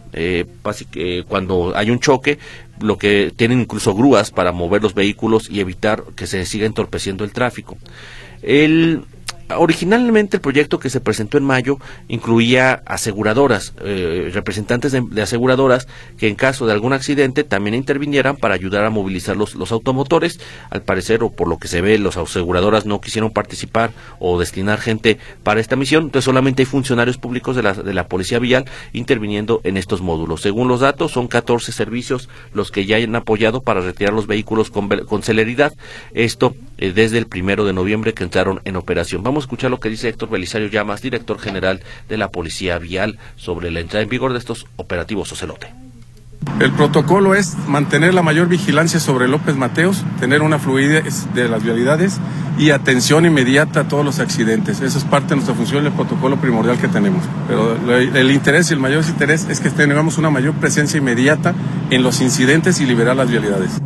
cuando hay un choque, lo que tienen incluso grúas para mover los vehículos y evitar que se siga entorpeciendo el tráfico. El, Originalmente el proyecto que se presentó en mayo incluía aseguradoras, eh, representantes de, aseguradoras que en caso de algún accidente también intervinieran para ayudar a movilizar los, automotores. Al parecer, o por lo que se ve, los aseguradoras no quisieron participar o destinar gente para esta misión, entonces solamente hay funcionarios públicos de la, de la Policía Vial interviniendo en estos módulos. Según los datos, son 14 servicios los que ya han apoyado para retirar los vehículos con, con celeridad. Esto eh, desde el primero de noviembre que entraron en operación. Vamos a escuchar lo que dice Héctor Belisario Llamas, director general de la Policía Vial, sobre la entrada en vigor de estos operativos Ocelote. El protocolo es mantener la mayor vigilancia sobre López Mateos, tener una fluidez de las vialidades y atención inmediata a todos los accidentes. Esa es parte de nuestra función el protocolo primordial que tenemos. Pero el interés y el mayor interés es que tengamos una mayor presencia inmediata en los incidentes y liberar las vialidades.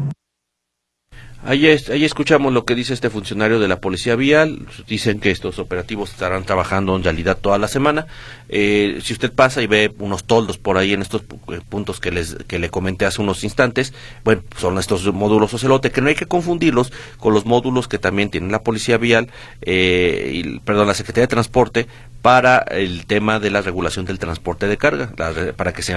Ahí, escuchamos lo que dice este funcionario de la Policía Vial. Dicen que estos operativos estarán trabajando en realidad toda la semana. Eh, si usted pasa y ve unos toldos por ahí en estos eh, puntos que, les, que le comenté hace unos instantes, bueno, son estos módulos Ocelote, que no hay que confundirlos con los módulos que también tiene la Policía Vial, eh, y, perdón, la Secretaría de Transporte, para el tema de la regulación del transporte de carga, para que se,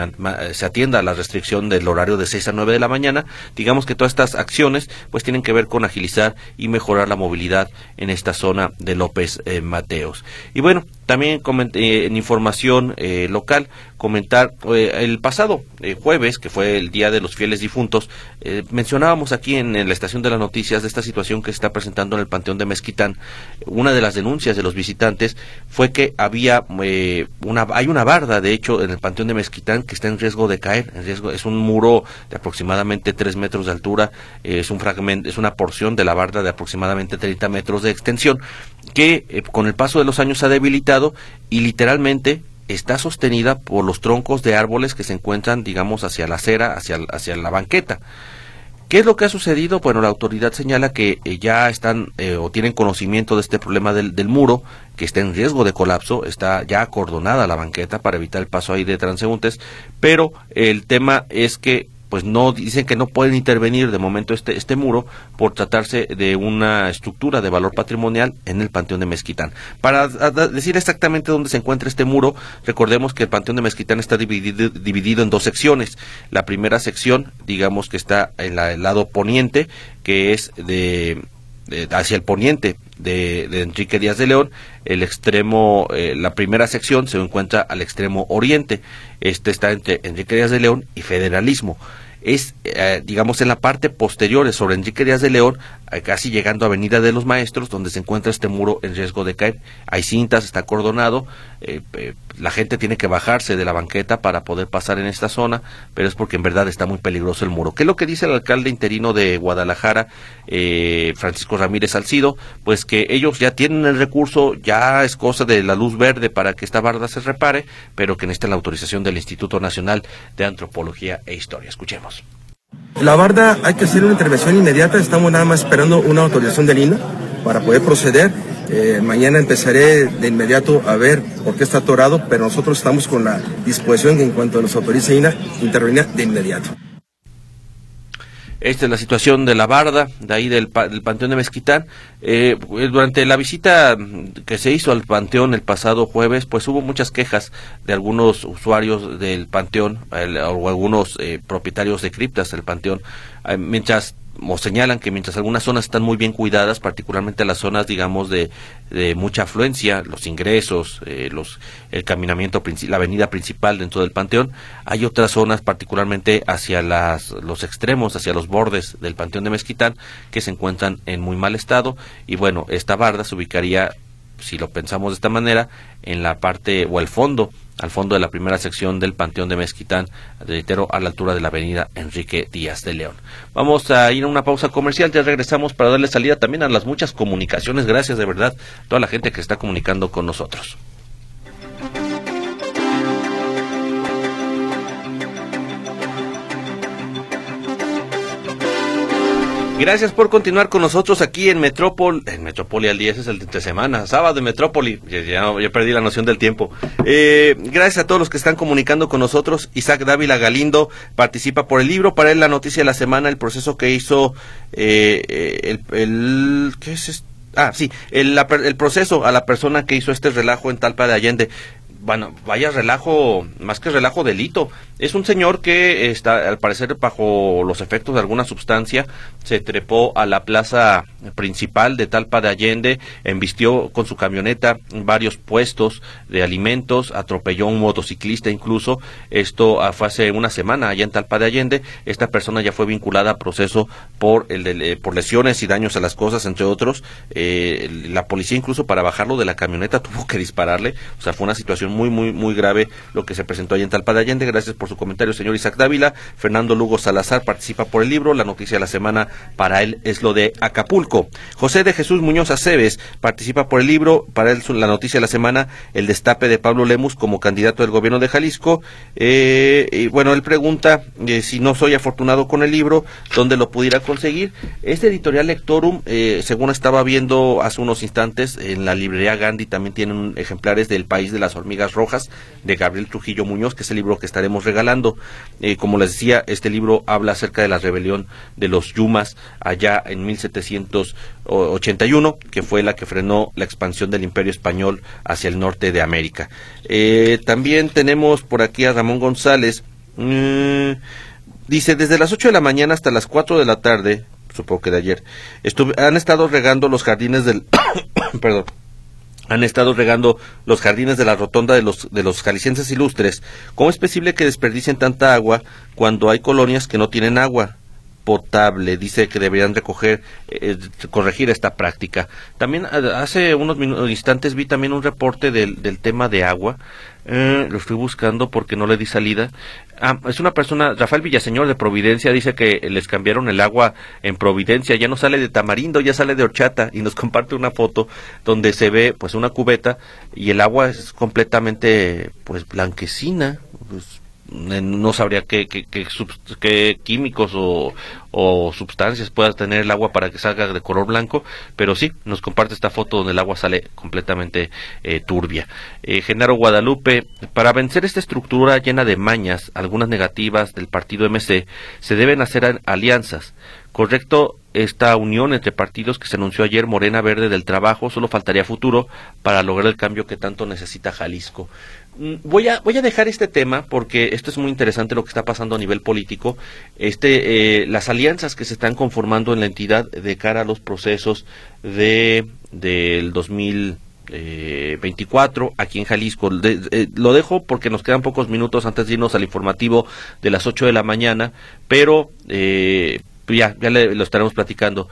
se, atienda a la restricción del horario de 6 a 9 de la mañana. Digamos que todas estas acciones pues que ver con agilizar y mejorar la movilidad en esta zona de López eh, Mateos. Y bueno, también eh, en información eh, local, comentar el pasado jueves, que fue el Día de los Fieles Difuntos, mencionábamos aquí en, la estación de las noticias de esta situación que se está presentando en el Panteón de Mezquitán. Una de las denuncias de los visitantes fue que había una, hay una barda, de hecho, en el Panteón de Mezquitán que está en riesgo de caer. En riesgo, es un muro de aproximadamente tres metros de altura, es un fragmento, es una porción de la barda de aproximadamente 30 metros de extensión que con el paso de los años ha debilitado y literalmente está sostenida por los troncos de árboles que se encuentran, digamos, hacia la acera, hacia, hacia la banqueta. ¿Qué es lo que ha sucedido? Bueno, la autoridad señala que eh, ya están eh, o tienen conocimiento de este problema del, del, muro, que está en riesgo de colapso, está ya acordonada la banqueta para evitar el paso ahí de transeúntes, pero el tema es que pues no dicen que no pueden intervenir de momento este, este muro por tratarse de una estructura de valor patrimonial en el Panteón de Mezquitán. Para decir exactamente dónde se encuentra este muro, recordemos que el Panteón de Mezquitán está dividido, dividido en dos secciones. La primera sección, digamos que está en el lado poniente, que es de, hacia el poniente de, Enrique Díaz de León, el extremo, eh, la primera sección se encuentra al extremo oriente. Este está entre Enrique Díaz de León y Federalismo es, eh, digamos, en la parte posterior sobre Enrique Díaz de León, casi llegando a Avenida de los Maestros, donde se encuentra este muro en riesgo de caer. Hay cintas, está acordonado, eh, la gente tiene que bajarse de la banqueta para poder pasar en esta zona, pero es porque en verdad está muy peligroso el muro. ¿Qué es lo que dice el alcalde interino de Guadalajara, Francisco Ramírez Salcido? Pues que ellos ya tienen el recurso, ya es cosa de la luz verde para que esta barda se repare, pero que necesita la autorización del Instituto Nacional de Antropología e Historia. Escuchemos. La barda hay que hacer una intervención inmediata, estamos nada más esperando una autorización de INA para poder proceder. Eh, mañana empezaré de inmediato a ver por qué está atorado, pero nosotros estamos con la disposición que en cuanto nos autorice INA, intervenir de inmediato. Esta es la situación de la barda, de ahí del, Panteón de Mezquitán. Eh, durante la visita que se hizo al Panteón el pasado jueves, pues hubo muchas quejas de algunos usuarios del Panteón o algunos eh, propietarios de criptas del Panteón, eh, mientras o señalan que mientras algunas zonas están muy bien cuidadas, particularmente las zonas, digamos, de, de mucha afluencia, los ingresos, eh, los, el caminamiento, la avenida principal dentro del panteón, hay otras zonas, particularmente hacia las, los extremos, hacia los bordes del panteón de Mezquitán, que se encuentran en muy mal estado, y bueno, esta barda se ubicaría si lo pensamos de esta manera, en la parte o el fondo, al fondo de la primera sección del Panteón de Mezquitán, reitero, a la altura de la avenida Enrique Díaz de León. Vamos a ir a una pausa comercial, ya regresamos para darle salida también a las muchas comunicaciones, gracias de verdad a toda la gente que está comunicando con nosotros. Gracias por continuar con nosotros aquí en Metrópol, en Metrópoli al día, ese es el de semana, sábado de Metrópoli, ya, perdí la noción del tiempo. Eh, gracias a todos los que están comunicando con nosotros. Isaac Dávila Galindo participa por el libro, para él la noticia de la semana, el proceso que hizo eh, eh, el, ¿qué es esto? Ah, sí, el, el proceso a la persona que hizo este relajo en Talpa de Allende bueno, vaya relajo, más que relajo, delito. Es un señor que está, al parecer, bajo los efectos de alguna sustancia, se trepó a la plaza principal de Talpa de Allende, embistió con su camioneta varios puestos de alimentos, atropelló a un motociclista incluso. Esto ah, fue hace una semana allá en Talpa de Allende. Esta persona ya fue vinculada a proceso por, el de, por lesiones y daños a las cosas, entre otros. Eh, la policía incluso para bajarlo de la camioneta (laughs) tuvo que dispararle. O sea, fue una situación muy, muy, muy grave lo que se presentó allá en Talpa de Allende. Gracias por su comentario, señor Isaac Dávila. Fernando Lugo Salazar participa por el libro. La noticia de la semana para él es lo de Acapulco. José de Jesús Muñoz Aceves participa por el libro, para él la noticia de la semana, el destape de Pablo Lemus como candidato del gobierno de Jalisco. Eh, y bueno, él pregunta eh, si no soy afortunado con el libro, dónde lo pudiera conseguir. Este editorial Lectorum, eh, según estaba viendo hace unos instantes, en la librería Gandhi también tienen ejemplares del País de las Hormigas Rojas de Gabriel Trujillo Muñoz, que es el libro que estaremos regalando. como les decía, este libro habla acerca de la rebelión de los Yumas allá en 1781, que fue la que frenó la expansión del imperio español hacia el norte de América. Eh, también tenemos por aquí a Ramón González. Mm, dice, desde las 8 de la mañana hasta las 4 de la tarde, supongo que de ayer, han estado regando los jardines del... (coughs) perdón han estado regando los jardines de la rotonda de los, de los jaliscienses ilustres. ¿Cómo es posible que desperdicien tanta agua cuando hay colonias que no tienen agua? potable. Dice que deberían recoger, eh, corregir esta práctica. También eh, hace unos instantes vi también un reporte del, del tema de agua. Eh, lo estoy buscando porque no le di salida. Ah, es una persona, Rafael Villaseñor de Providencia, dice que les cambiaron el agua en Providencia, ya no sale de tamarindo, ya sale de horchata. Y nos (laughs) comparte una foto donde se ve pues una cubeta y el agua es completamente pues blanquecina, pues, no sabría qué, qué, químicos o, o, sustancias pueda tener el agua para que salga de color blanco, pero sí, nos comparte esta foto donde el agua sale completamente eh, turbia. Eh, Genaro Guadalupe, para vencer esta estructura llena de mañas, algunas negativas del partido MC, se deben hacer alianzas. Correcto esta unión entre partidos que se anunció ayer, Morena Verde del Trabajo, solo faltaría futuro para lograr el cambio que tanto necesita Jalisco. Mm, voy a, voy a dejar este tema porque esto es muy interesante lo que está pasando a nivel político. Este, eh, las alianzas que se están conformando en la entidad de cara a los procesos de del 2024 eh, aquí en Jalisco. Eh, lo dejo porque nos quedan pocos minutos antes de irnos al informativo de las 8 de la mañana, pero ya, ya lo estaremos platicando.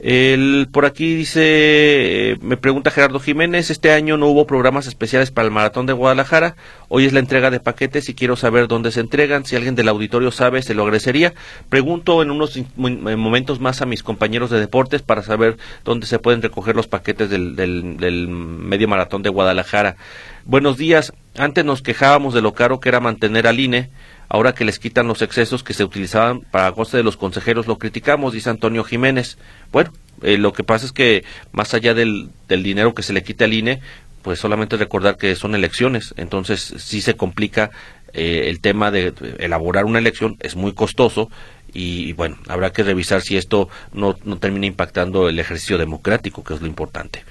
El, por aquí dice, eh, me pregunta Gerardo Jiménez, este año no hubo programas especiales para el Maratón de Guadalajara, hoy es la entrega de paquetes y quiero saber dónde se entregan, si alguien del auditorio sabe, se lo agradecería. Pregunto en unos momentos más a mis compañeros de deportes para saber dónde se pueden recoger los paquetes del, del, del medio maratón de Guadalajara. Buenos días, antes nos quejábamos de lo caro que era mantener al INE, ahora que les quitan los excesos que se utilizaban para coste de los consejeros, lo criticamos, dice Antonio Jiménez. Bueno, eh, lo que pasa es que más allá del, del dinero que se le quita al INE, pues solamente recordar que son elecciones, entonces sí se complica eh, el tema de elaborar una elección, es muy costoso y, bueno, habrá que revisar si esto no, no termina impactando el ejercicio democrático, que es lo importante.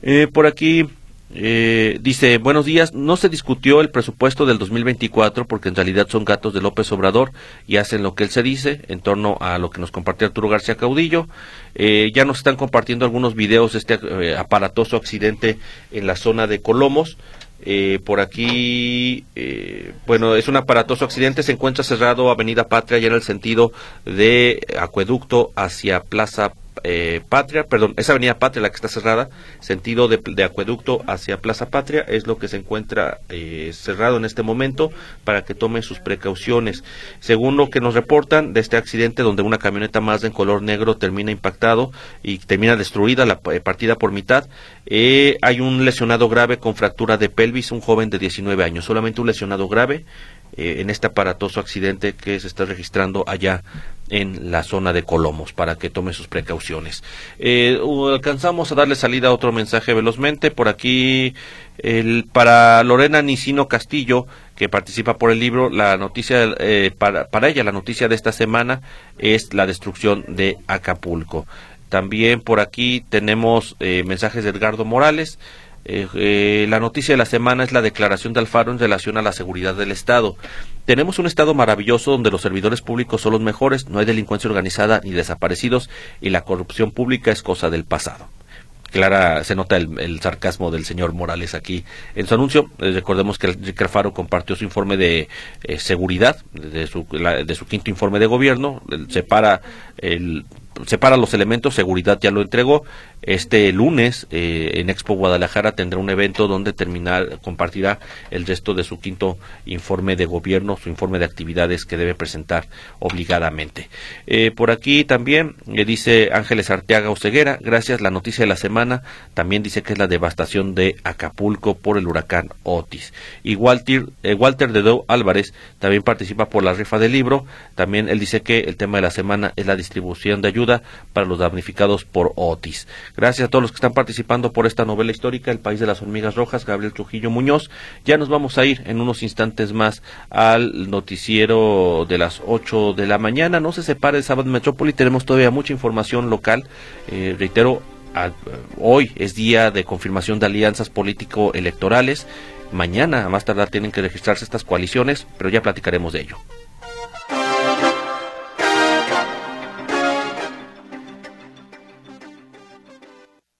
Eh, por aquí eh, dice, buenos días, no se discutió el presupuesto del 2024 porque en realidad son gatos de López Obrador y hacen lo que él se dice en torno a lo que nos compartió Arturo García Caudillo. Eh, ya nos están compartiendo algunos videos de este eh, aparatoso accidente en la zona de Colomos. por aquí, bueno, es un aparatoso accidente, se encuentra cerrado Avenida Patria ya en el sentido de Acueducto hacia Plaza eh, Patria, perdón, esa avenida Patria la que está cerrada, sentido de, acueducto hacia Plaza Patria, es lo que se encuentra eh, cerrado en este momento para que tomen sus precauciones. Según lo que nos reportan de este accidente donde una camioneta más en color negro termina impactado y termina destruida la eh, partida por mitad, hay un lesionado grave con fractura de pelvis, un joven de 19 años, solamente un lesionado grave en este aparatoso accidente que se está registrando allá en la zona de Colomos para que tome sus precauciones. Eh, alcanzamos a darle salida a otro mensaje velozmente. Por aquí, el, para Lorena Nicino Castillo, que participa por el libro, la noticia, eh, para, para ella, la noticia de esta semana es la destrucción de Acapulco. También por aquí tenemos eh, mensajes de Edgardo Morales. Eh, eh, la noticia de la semana es la declaración de Alfaro en relación a la seguridad del Estado. Tenemos un Estado maravilloso donde los servidores públicos son los mejores, no hay delincuencia organizada ni desaparecidos y la corrupción pública es cosa del pasado. Clara, se nota el, sarcasmo del señor Morales aquí en su anuncio. Eh, recordemos que Alfaro compartió su informe de seguridad, de su, de su quinto informe de gobierno. separa el separa los elementos, seguridad ya lo entregó. Este lunes eh, en Expo Guadalajara tendrá un evento donde terminar, compartirá el resto de su quinto informe de gobierno, su informe de actividades que debe presentar obligadamente. Eh, por aquí también le dice Ángeles Arteaga Oceguera, gracias, la noticia de la semana también dice que es la devastación de Acapulco por el huracán Otis. Y Walter, eh, Walter Dedo Álvarez también participa por la rifa del libro, también él dice que el tema de la semana es la distribución de ayuda para los damnificados por Otis. Gracias a todos los que están participando por esta novela histórica, El País de las Hormigas Rojas, Gabriel Trujillo Muñoz. Ya nos vamos a ir en unos instantes más al noticiero de las 8 de la mañana. No se separe el sábado Metrópoli, tenemos todavía mucha información local. Eh, reitero, hoy es día de confirmación de alianzas político-electorales. Mañana, a más tardar, tienen que registrarse estas coaliciones, pero ya platicaremos de ello.